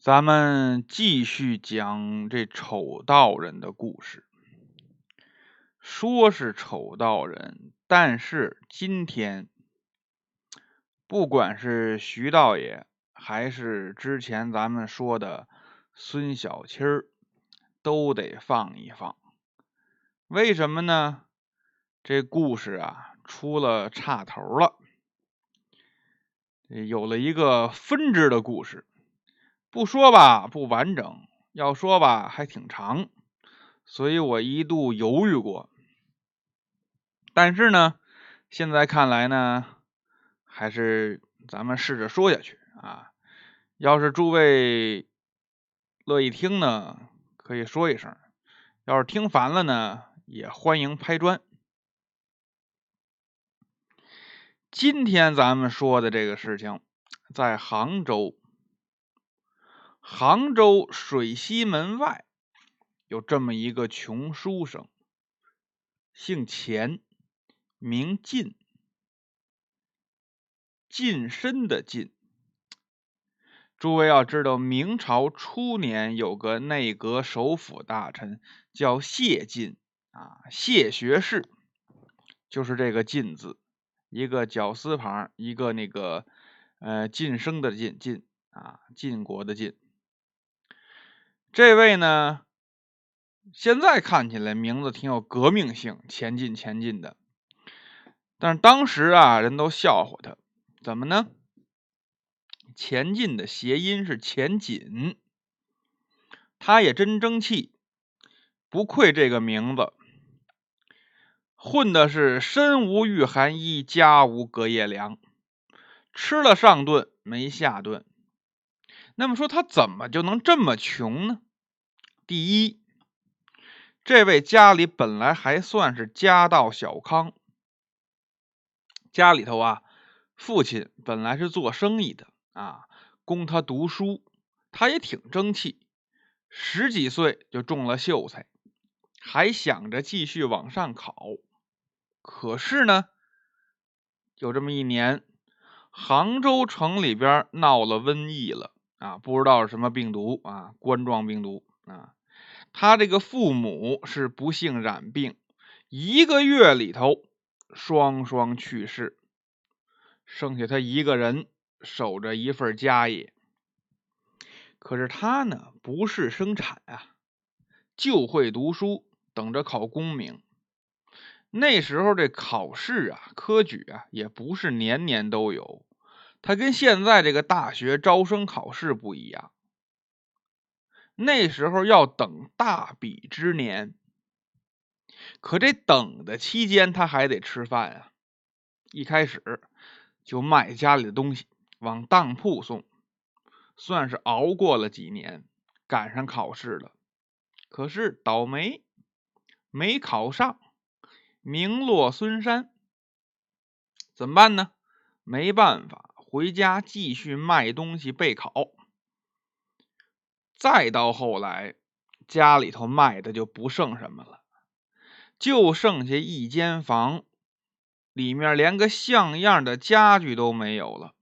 咱们继续讲这丑道人的故事。说是丑道人，但是今天不管是徐道爷，还是之前咱们说的孙小七儿，都得放一放。为什么呢？这故事啊出了岔头了，有了一个分支的故事。不说吧，不完整；要说吧，还挺长。所以我一度犹豫过，但是呢，现在看来呢，还是咱们试着说下去啊。要是诸位乐意听呢，可以说一声；要是听烦了呢，也欢迎拍砖。今天咱们说的这个事情，在杭州。杭州水西门外有这么一个穷书生，姓钱，名进，近身的晋。诸位要知道，明朝初年有个内阁首辅大臣叫谢晋啊，谢学士，就是这个晋字，一个绞丝旁，一个那个呃晋升的晋晋啊，晋国的晋。这位呢，现在看起来名字挺有革命性，前进前进的。但是当时啊，人都笑话他，怎么呢？前进的谐音是前紧，他也真争气，不愧这个名字，混的是身无御寒衣，家无隔夜粮，吃了上顿没下顿。那么说他怎么就能这么穷呢？第一，这位家里本来还算是家道小康，家里头啊，父亲本来是做生意的啊，供他读书，他也挺争气，十几岁就中了秀才，还想着继续往上考。可是呢，有这么一年，杭州城里边闹了瘟疫了。啊，不知道是什么病毒啊，冠状病毒啊。他这个父母是不幸染病，一个月里头双双去世，剩下他一个人守着一份家业。可是他呢，不是生产啊，就会读书，等着考功名。那时候这考试啊，科举啊，也不是年年都有。他跟现在这个大学招生考试不一样，那时候要等大比之年，可这等的期间他还得吃饭啊。一开始就卖家里的东西往当铺送，算是熬过了几年，赶上考试了。可是倒霉，没考上，名落孙山。怎么办呢？没办法。回家继续卖东西备考，再到后来，家里头卖的就不剩什么了，就剩下一间房，里面连个像样的家具都没有了。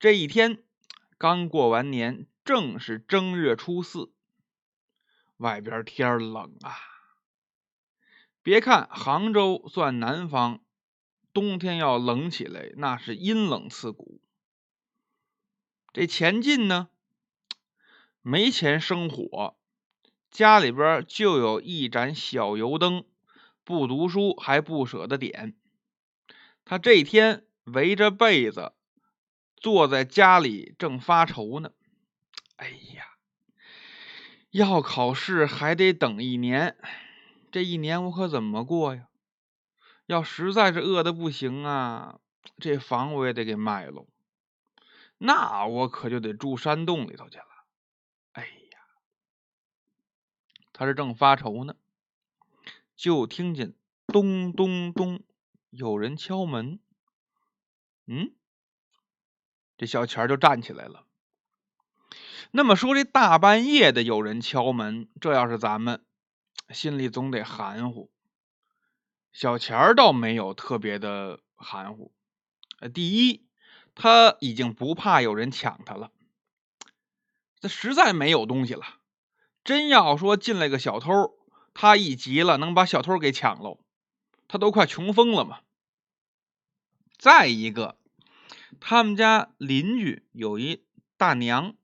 这一天刚过完年，正是正月初四，外边天冷啊。别看杭州算南方。冬天要冷起来，那是阴冷刺骨。这钱进呢，没钱生火，家里边就有一盏小油灯，不读书还不舍得点。他这天围着被子坐在家里，正发愁呢。哎呀，要考试还得等一年，这一年我可怎么过呀？要实在是饿的不行啊，这房我也得给卖喽。那我可就得住山洞里头去了。哎呀，他是正发愁呢，就听见咚咚咚有人敲门。嗯，这小钱就站起来了。那么说，这大半夜的有人敲门，这要是咱们，心里总得含糊。小钱儿倒没有特别的含糊。呃，第一，他已经不怕有人抢他了。这实在没有东西了，真要说进来个小偷，他一急了能把小偷给抢喽，他都快穷疯了嘛。再一个，他们家邻居有一大娘，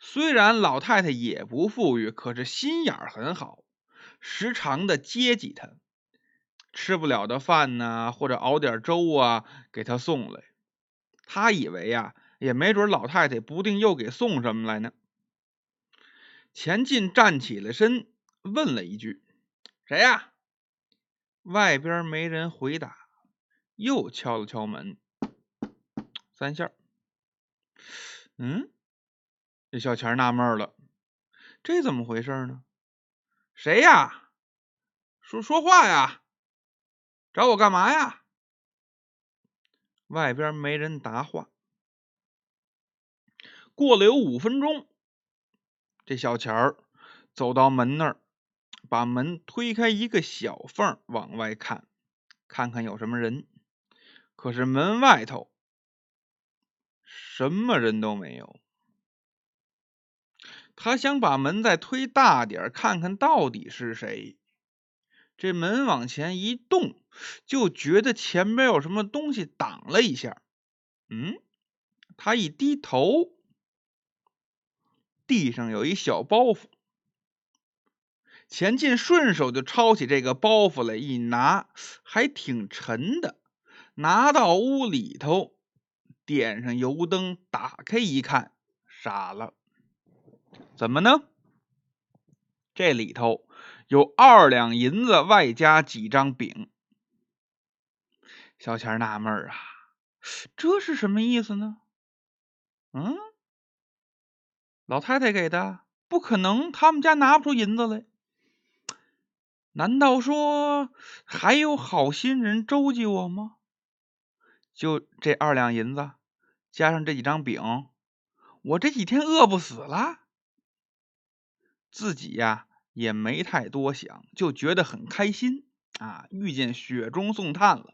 虽然老太太也不富裕，可是心眼儿很好，时常的接济他，吃不了的饭呢，或者熬点粥啊给他送来。他以为呀。也没准老太太不定又给送什么来呢。钱进站起了身，问了一句：“谁呀？”外边没人回答，又敲了敲门，三下。嗯，这小钱纳闷了，这怎么回事呢？谁呀？说说话呀！找我干嘛呀？外边没人答话。过了有五分钟，这小钱儿走到门那儿，把门推开一个小缝，往外看，看看有什么人。可是门外头什么人都没有。他想把门再推大点，看看到底是谁。这门往前一动，就觉得前边有什么东西挡了一下。嗯，他一低头。地上有一小包袱，钱进顺手就抄起这个包袱来，一拿还挺沉的。拿到屋里头，点上油灯，打开一看，傻了，怎么呢？这里头有二两银子，外加几张饼。小钱纳闷啊，这是什么意思呢？嗯？老太太给的，不可能，他们家拿不出银子来。难道说还有好心人周济我吗？就这二两银子，加上这几张饼，我这几天饿不死了。自己呀也没太多想，就觉得很开心啊，遇见雪中送炭了。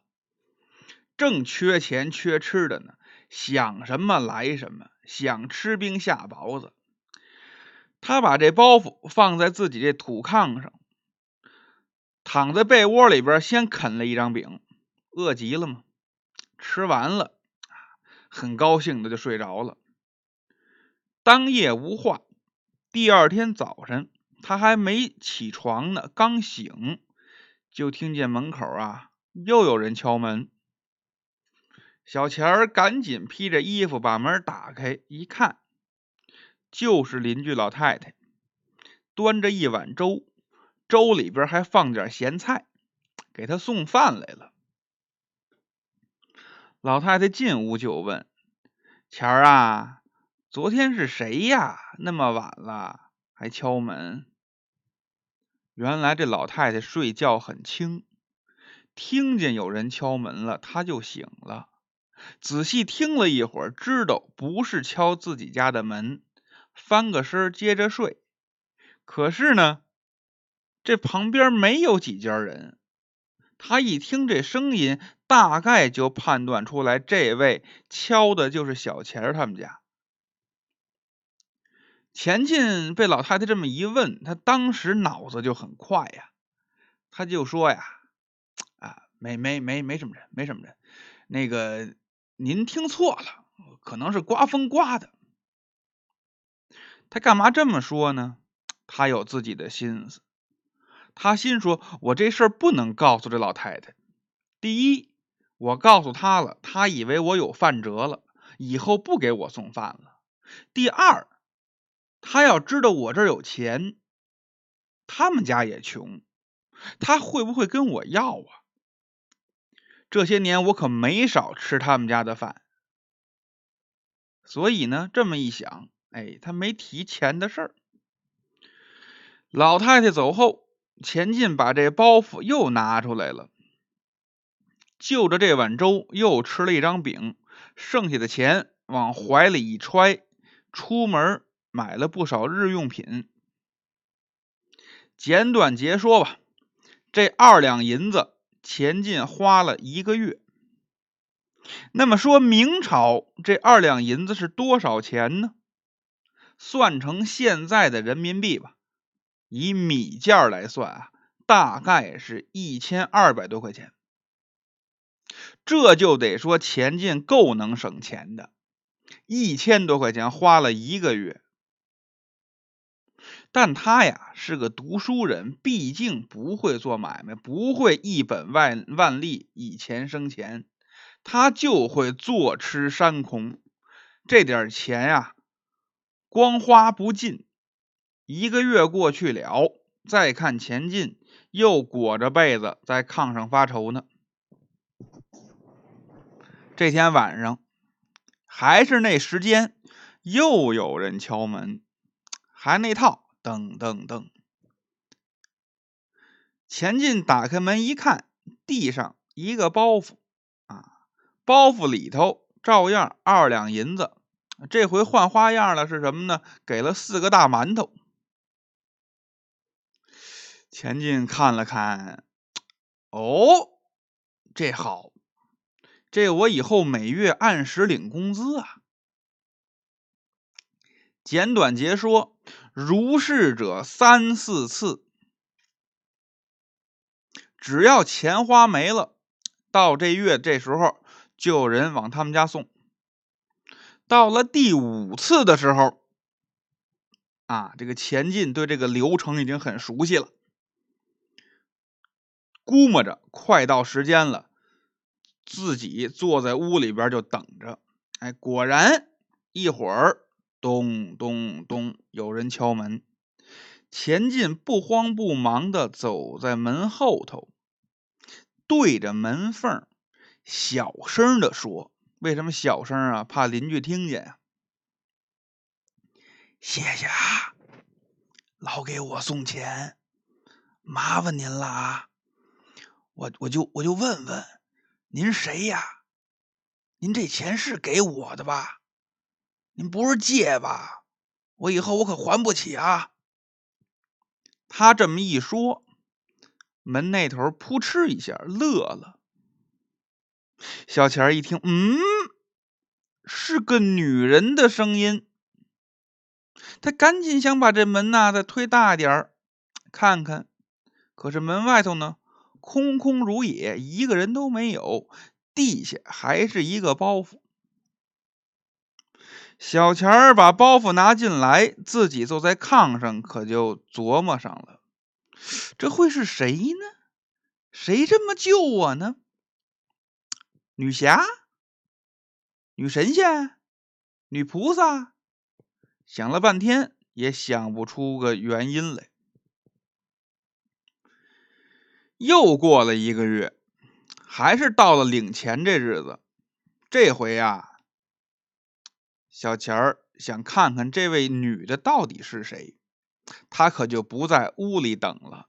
正缺钱缺吃的呢，想什么来什么，想吃冰下雹子。他把这包袱放在自己这土炕上，躺在被窝里边，先啃了一张饼，饿极了嘛，吃完了，很高兴的就睡着了。当夜无话，第二天早晨，他还没起床呢，刚醒就听见门口啊又有人敲门。小钱儿赶紧披着衣服把门打开，一看。就是邻居老太太，端着一碗粥，粥里边还放点咸菜，给他送饭来了。老太太进屋就问：“钱儿啊，昨天是谁呀？那么晚了还敲门？”原来这老太太睡觉很轻，听见有人敲门了，她就醒了，仔细听了一会儿，知道不是敲自己家的门。翻个身接着睡，可是呢，这旁边没有几家人。他一听这声音，大概就判断出来，这位敲的就是小钱他们家。钱进被老太太这么一问，他当时脑子就很快呀，他就说呀：“啊，没没没没什么人，没什么人，那个您听错了，可能是刮风刮的。”他干嘛这么说呢？他有自己的心思。他心说：“我这事儿不能告诉这老太太。第一，我告诉他了，他以为我有饭辙了，以后不给我送饭了。第二，他要知道我这儿有钱，他们家也穷，他会不会跟我要啊？这些年我可没少吃他们家的饭。所以呢，这么一想。”哎，他没提钱的事儿。老太太走后，钱进把这包袱又拿出来了，就着这碗粥又吃了一张饼，剩下的钱往怀里一揣，出门买了不少日用品。简短截说吧，这二两银子，钱进花了一个月。那么说明朝这二两银子是多少钱呢？算成现在的人民币吧，以米价来算啊，大概是一千二百多块钱。这就得说钱进够能省钱的，一千多块钱花了一个月。但他呀是个读书人，毕竟不会做买卖，不会一本万万利以钱生钱，他就会坐吃山空。这点钱呀，光花不尽。一个月过去了，再看钱进，又裹着被子在炕上发愁呢。这天晚上，还是那时间，又有人敲门，还那套。噔噔噔！钱进打开门一看，地上一个包袱啊，包袱里头照样二两银子，这回换花样了，是什么呢？给了四个大馒头。钱进看了看，哦，这好，这我以后每月按时领工资啊。简短截说。如是者三四次，只要钱花没了，到这月这时候就有人往他们家送。到了第五次的时候，啊，这个钱进对这个流程已经很熟悉了，估摸着快到时间了，自己坐在屋里边就等着。哎，果然一会儿。咚咚咚！有人敲门。钱进不慌不忙的走在门后头，对着门缝小声的说：“为什么小声啊？怕邻居听见呀。”谢谢啊，老给我送钱，麻烦您了啊！我我就我就问问，您谁呀？您这钱是给我的吧？您不是借吧？我以后我可还不起啊！他这么一说，门那头扑哧一下乐了。小钱一听，嗯，是个女人的声音。他赶紧想把这门呐再推大点儿，看看。可是门外头呢，空空如也，一个人都没有。地下还是一个包袱。小钱儿把包袱拿进来，自己坐在炕上，可就琢磨上了：这会是谁呢？谁这么救我呢？女侠、女神仙、女菩萨？想了半天也想不出个原因来。又过了一个月，还是到了领钱这日子，这回呀。小钱儿想看看这位女的到底是谁，他可就不在屋里等了。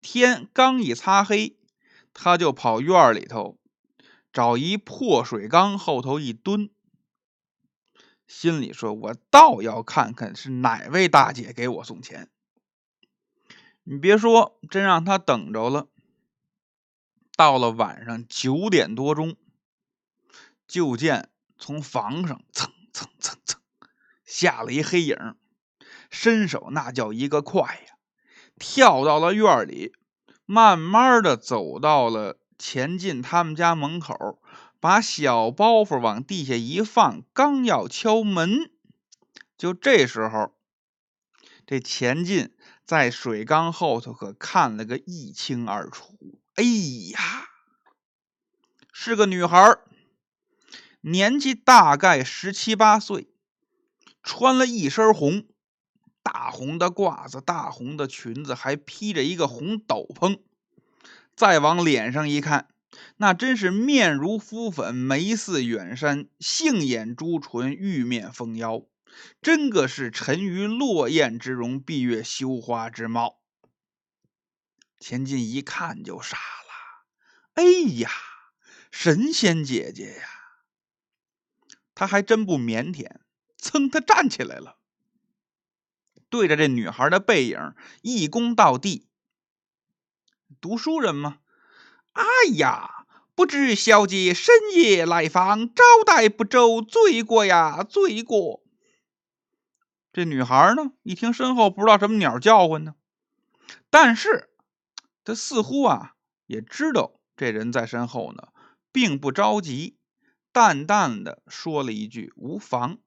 天刚一擦黑，他就跑院里头找一破水缸后头一蹲，心里说：“我倒要看看是哪位大姐给我送钱。”你别说，真让他等着了。到了晚上九点多钟，就见。从房上蹭下了一黑影，伸手那叫一个快呀，跳到了院里，慢慢的走到了钱进他们家门口，把小包袱往地下一放，刚要敲门，就这时候，这钱进在水缸后头可看了个一清二楚。哎呀，是个女孩年纪大概十七八岁，穿了一身红，大红的褂子，大红的裙子，还披着一个红斗篷。再往脸上一看，那真是面如敷粉，眉似远山，杏眼朱唇，玉面丰腰，真个是沉鱼落雁之容，闭月羞花之貌。钱进一看就傻了，哎呀，神仙姐姐呀！他还真不腼腆，噌，他站起来了，对着这女孩的背影一躬到地。读书人吗？哎呀，不知小姐深夜来访，招待不周，罪过呀，罪过。”这女孩呢，一听身后不知道什么鸟叫唤呢，但是她似乎啊也知道这人在身后呢，并不着急，淡淡的说了一句：“无妨，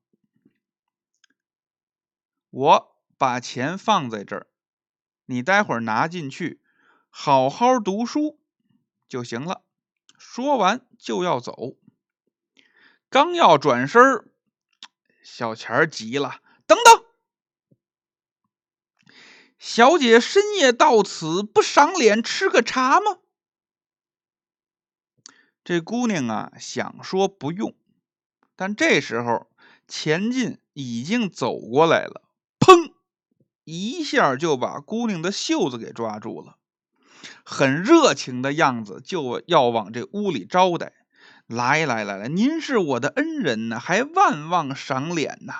我把钱放在这儿，你待会儿拿进去，好好读书就行了。”说完就要走，刚要转身小钱急了。等等，小姐深夜到此，不赏脸吃个茶吗？这姑娘啊，想说不用，但这时候钱进已经走过来了，一下就把姑娘的袖子给抓住了，很热情的样子，就要往这屋里招待。来来来来，您是我的恩人呢，还万望赏脸呐。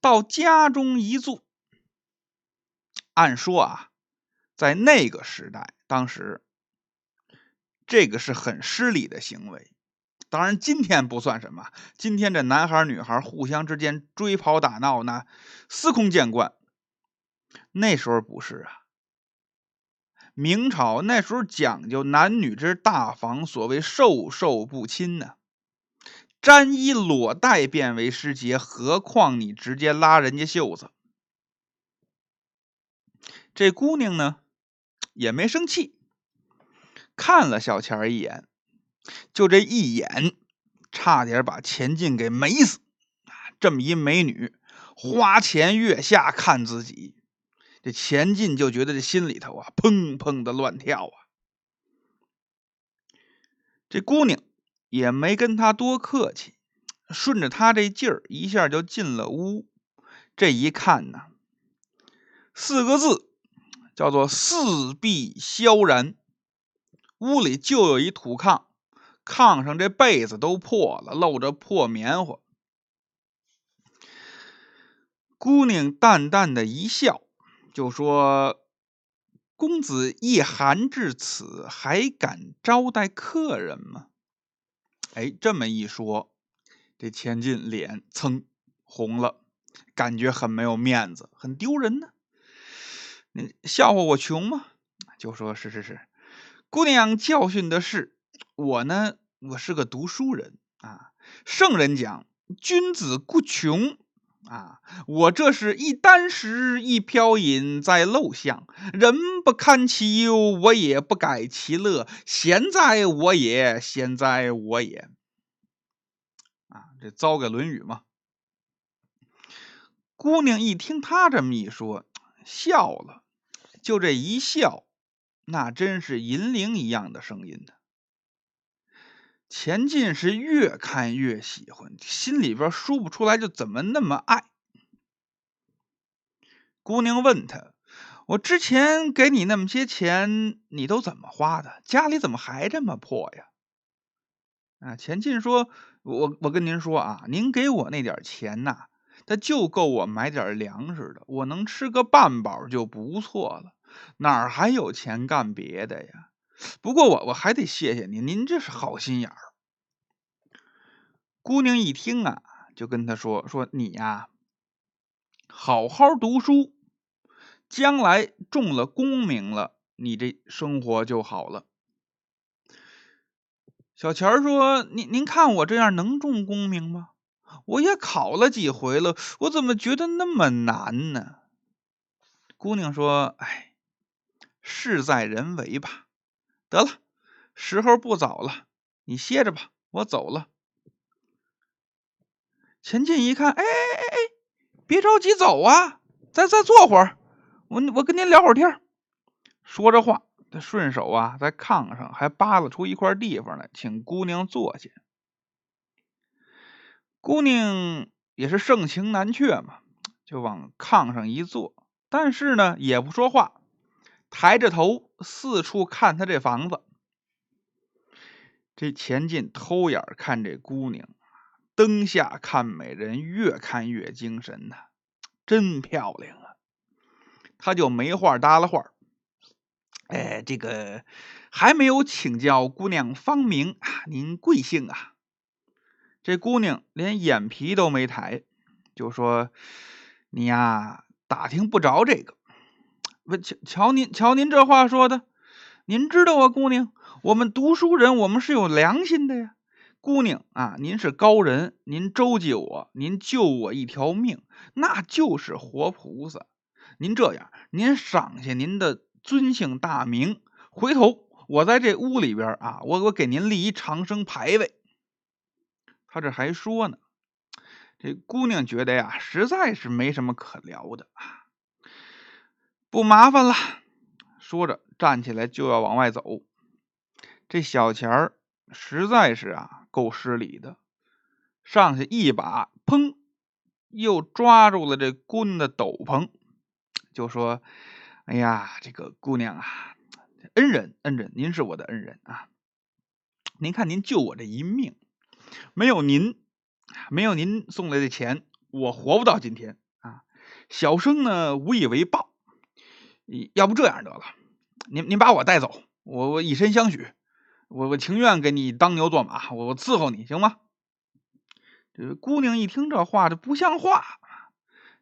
到家中一坐，按说啊，在那个时代，当时这个是很失礼的行为。当然，今天不算什么。今天这男孩女孩互相之间追跑打闹，呢司空见惯。那时候不是啊。明朝那时候讲究男女之大防，所谓授受不亲呢。沾衣裸带便为失节，何况你直接拉人家袖子？这姑娘呢，也没生气，看了小钱一眼，就这一眼，差点把钱进给美死。这么一美女，花前月下看自己，这钱进就觉得这心里头啊，砰砰的乱跳啊。这姑娘。也没跟他多客气，顺着他这劲儿，一下就进了屋。这一看呢，四个字叫做“四壁萧然”。屋里就有一土炕，炕上这被子都破了，露着破棉花。姑娘淡淡的一笑，就说：“公子一寒至此，还敢招待客人吗？”哎，这么一说，这钱进脸噌红了，感觉很没有面子，很丢人呢。你笑话我穷吗？就说是是是，姑娘教训的是我呢。我是个读书人啊，圣人讲君子固穷啊。我这是一箪食，一瓢饮，在陋巷，人不堪其忧，我也不改其乐。贤哉我也，贤哉我也。啊，这糟个《论语》嘛。姑娘一听他这么一说，笑了。就这一笑，那真是银铃一样的声音呢。钱进是越看越喜欢，心里边说不出来，就怎么那么爱。姑娘问他：“我之前给你那么些钱，你都怎么花的？家里怎么还这么破呀？”啊，钱进说：“我我跟您说啊，您给我那点钱呐，它就够我买点粮食的，我能吃个半饱就不错了，哪还有钱干别的呀？不过我我还得谢谢您，您这是好心眼儿。”姑娘一听啊，就跟他说：“说你呀，好好读书，将来中了功名了，你这生活就好了。”小钱儿说：“您您看我这样能中功名吗？我也考了几回了，我怎么觉得那么难呢？”姑娘说：“哎，事在人为吧。得了，时候不早了，你歇着吧，我走了。”钱进一看，哎哎哎哎，别着急走啊，再再坐会儿，我我跟您聊会儿天说着话。他顺手啊，在炕上还扒拉出一块地方来，请姑娘坐下。姑娘也是盛情难却嘛，就往炕上一坐，但是呢，也不说话，抬着头四处看他这房子。这钱进偷眼看这姑娘，灯下看美人，越看越精神呐，真漂亮啊！他就没话搭了话。哎，这个还没有请教姑娘芳名啊，您贵姓啊？这姑娘连眼皮都没抬，就说：“你呀，打听不着这个。不，瞧瞧您，瞧您这话说的，您知道啊，姑娘，我们读书人，我们是有良心的呀。姑娘啊，您是高人，您周济我，您救我一条命，那就是活菩萨。您这样，您赏下您的。”尊姓大名？回头我在这屋里边啊，我我给您立一长生牌位。他这还说呢，这姑娘觉得呀，实在是没什么可聊的啊，不麻烦了。说着站起来就要往外走。这小钱儿实在是啊，够失礼的，上去一把，砰，又抓住了这姑娘的斗篷，就说。哎呀，这个姑娘啊，恩人，恩人，您是我的恩人啊！您看，您救我这一命，没有您，没有您送来的钱，我活不到今天啊！小生呢，无以为报，要不这样得了，您您把我带走，我我以身相许，我我情愿给你当牛做马，我我伺候你行吗？这姑娘一听这话，这不像话，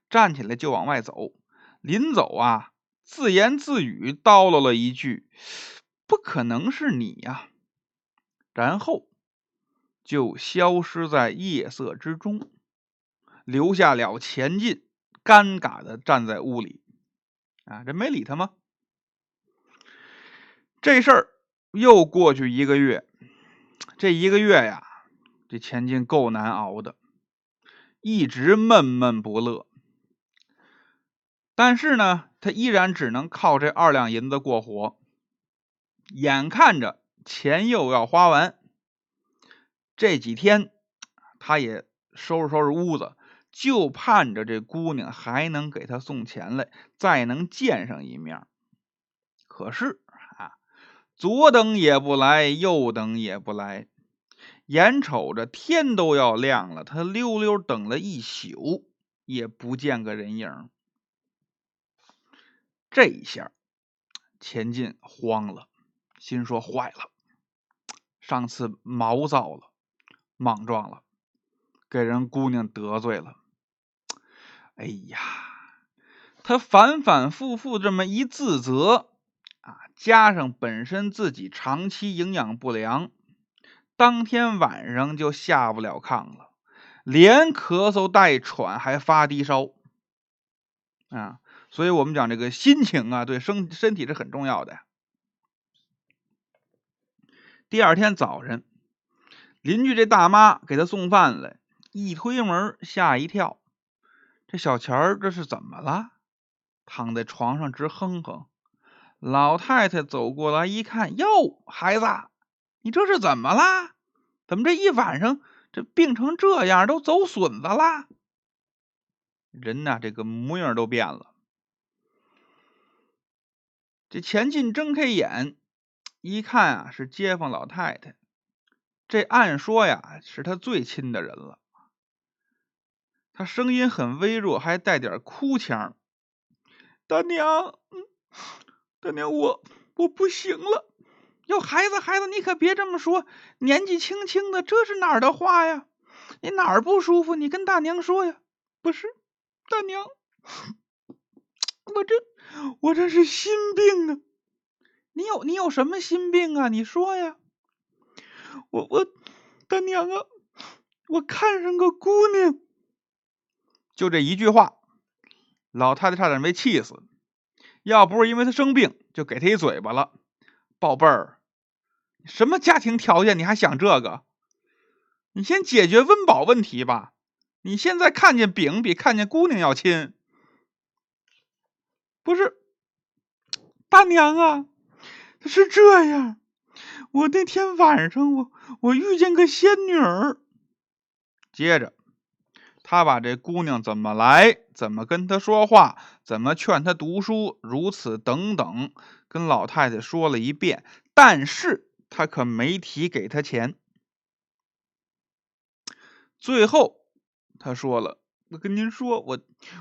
站起来就往外走，临走啊。自言自语叨唠了一句：“不可能是你呀！”然后就消失在夜色之中，留下了钱进尴尬的站在屋里。啊，这没理他吗？这事儿又过去一个月，这一个月呀，这钱进够难熬的，一直闷闷不乐。但是呢，他依然只能靠这二两银子过活。眼看着钱又要花完，这几天他也收拾收拾屋子，就盼着这姑娘还能给他送钱来，再能见上一面。可是啊，左等也不来，右等也不来，眼瞅着天都要亮了，他溜溜等了一宿，也不见个人影。这一下，钱进慌了，心说坏了，上次毛躁了，莽撞了，给人姑娘得罪了。哎呀，他反反复复这么一自责啊，加上本身自己长期营养不良，当天晚上就下不了炕了，连咳嗽带喘，还发低烧啊。所以我们讲这个心情啊，对身身体是很重要的。第二天早晨，邻居这大妈给他送饭来，一推门吓一跳，这小钱儿这是怎么了？躺在床上直哼哼。老太太走过来一看，哟，孩子，你这是怎么啦？怎么这一晚上这病成这样，都走损子啦？人呐，这个模样都变了。这钱进睁开眼，一看啊，是街坊老太太。这按说呀，是他最亲的人了。他声音很微弱，还带点哭腔：“大娘，大娘，我我不行了。哟，孩子，孩子，你可别这么说，年纪轻轻的，这是哪儿的话呀？你哪儿不舒服？你跟大娘说呀。不是，大娘。”我这我这是心病啊！你有你有什么心病啊？你说呀！我我大娘啊，我看上个姑娘。就这一句话，老太太差点没气死。要不是因为她生病，就给她一嘴巴了。宝贝儿，什么家庭条件？你还想这个？你先解决温饱问题吧。你现在看见饼比看见姑娘要亲。不是，大娘啊，是这样。我那天晚上，我我遇见个仙女儿。接着，他把这姑娘怎么来，怎么跟她说话，怎么劝她读书，如此等等，跟老太太说了一遍。但是他可没提给她钱。最后，他说了。我跟您说，我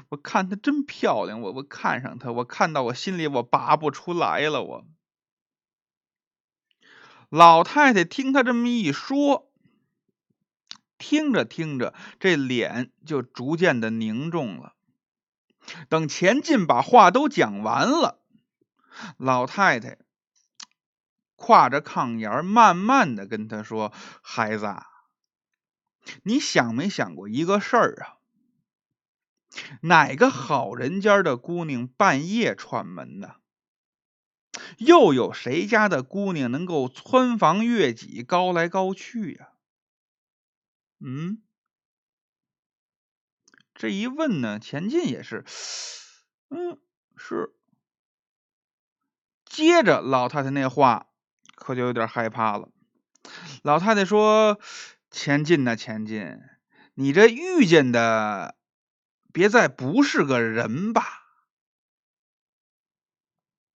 我看她真漂亮，我我看上她，我看到我心里我拔不出来了，我老太太听他这么一说，听着听着，这脸就逐渐的凝重了。等钱进把话都讲完了，老太太挎着炕沿，慢慢的跟他说：“孩子，你想没想过一个事儿啊？哪个好人家的姑娘半夜串门呢？又有谁家的姑娘能够穿房越脊，高来高去呀？嗯？”这一问呢，钱进也是，嗯，是。接着老太太那话可就有点害怕了。老太太说：“钱进呐，钱进，你这遇见的别再不是个人吧？”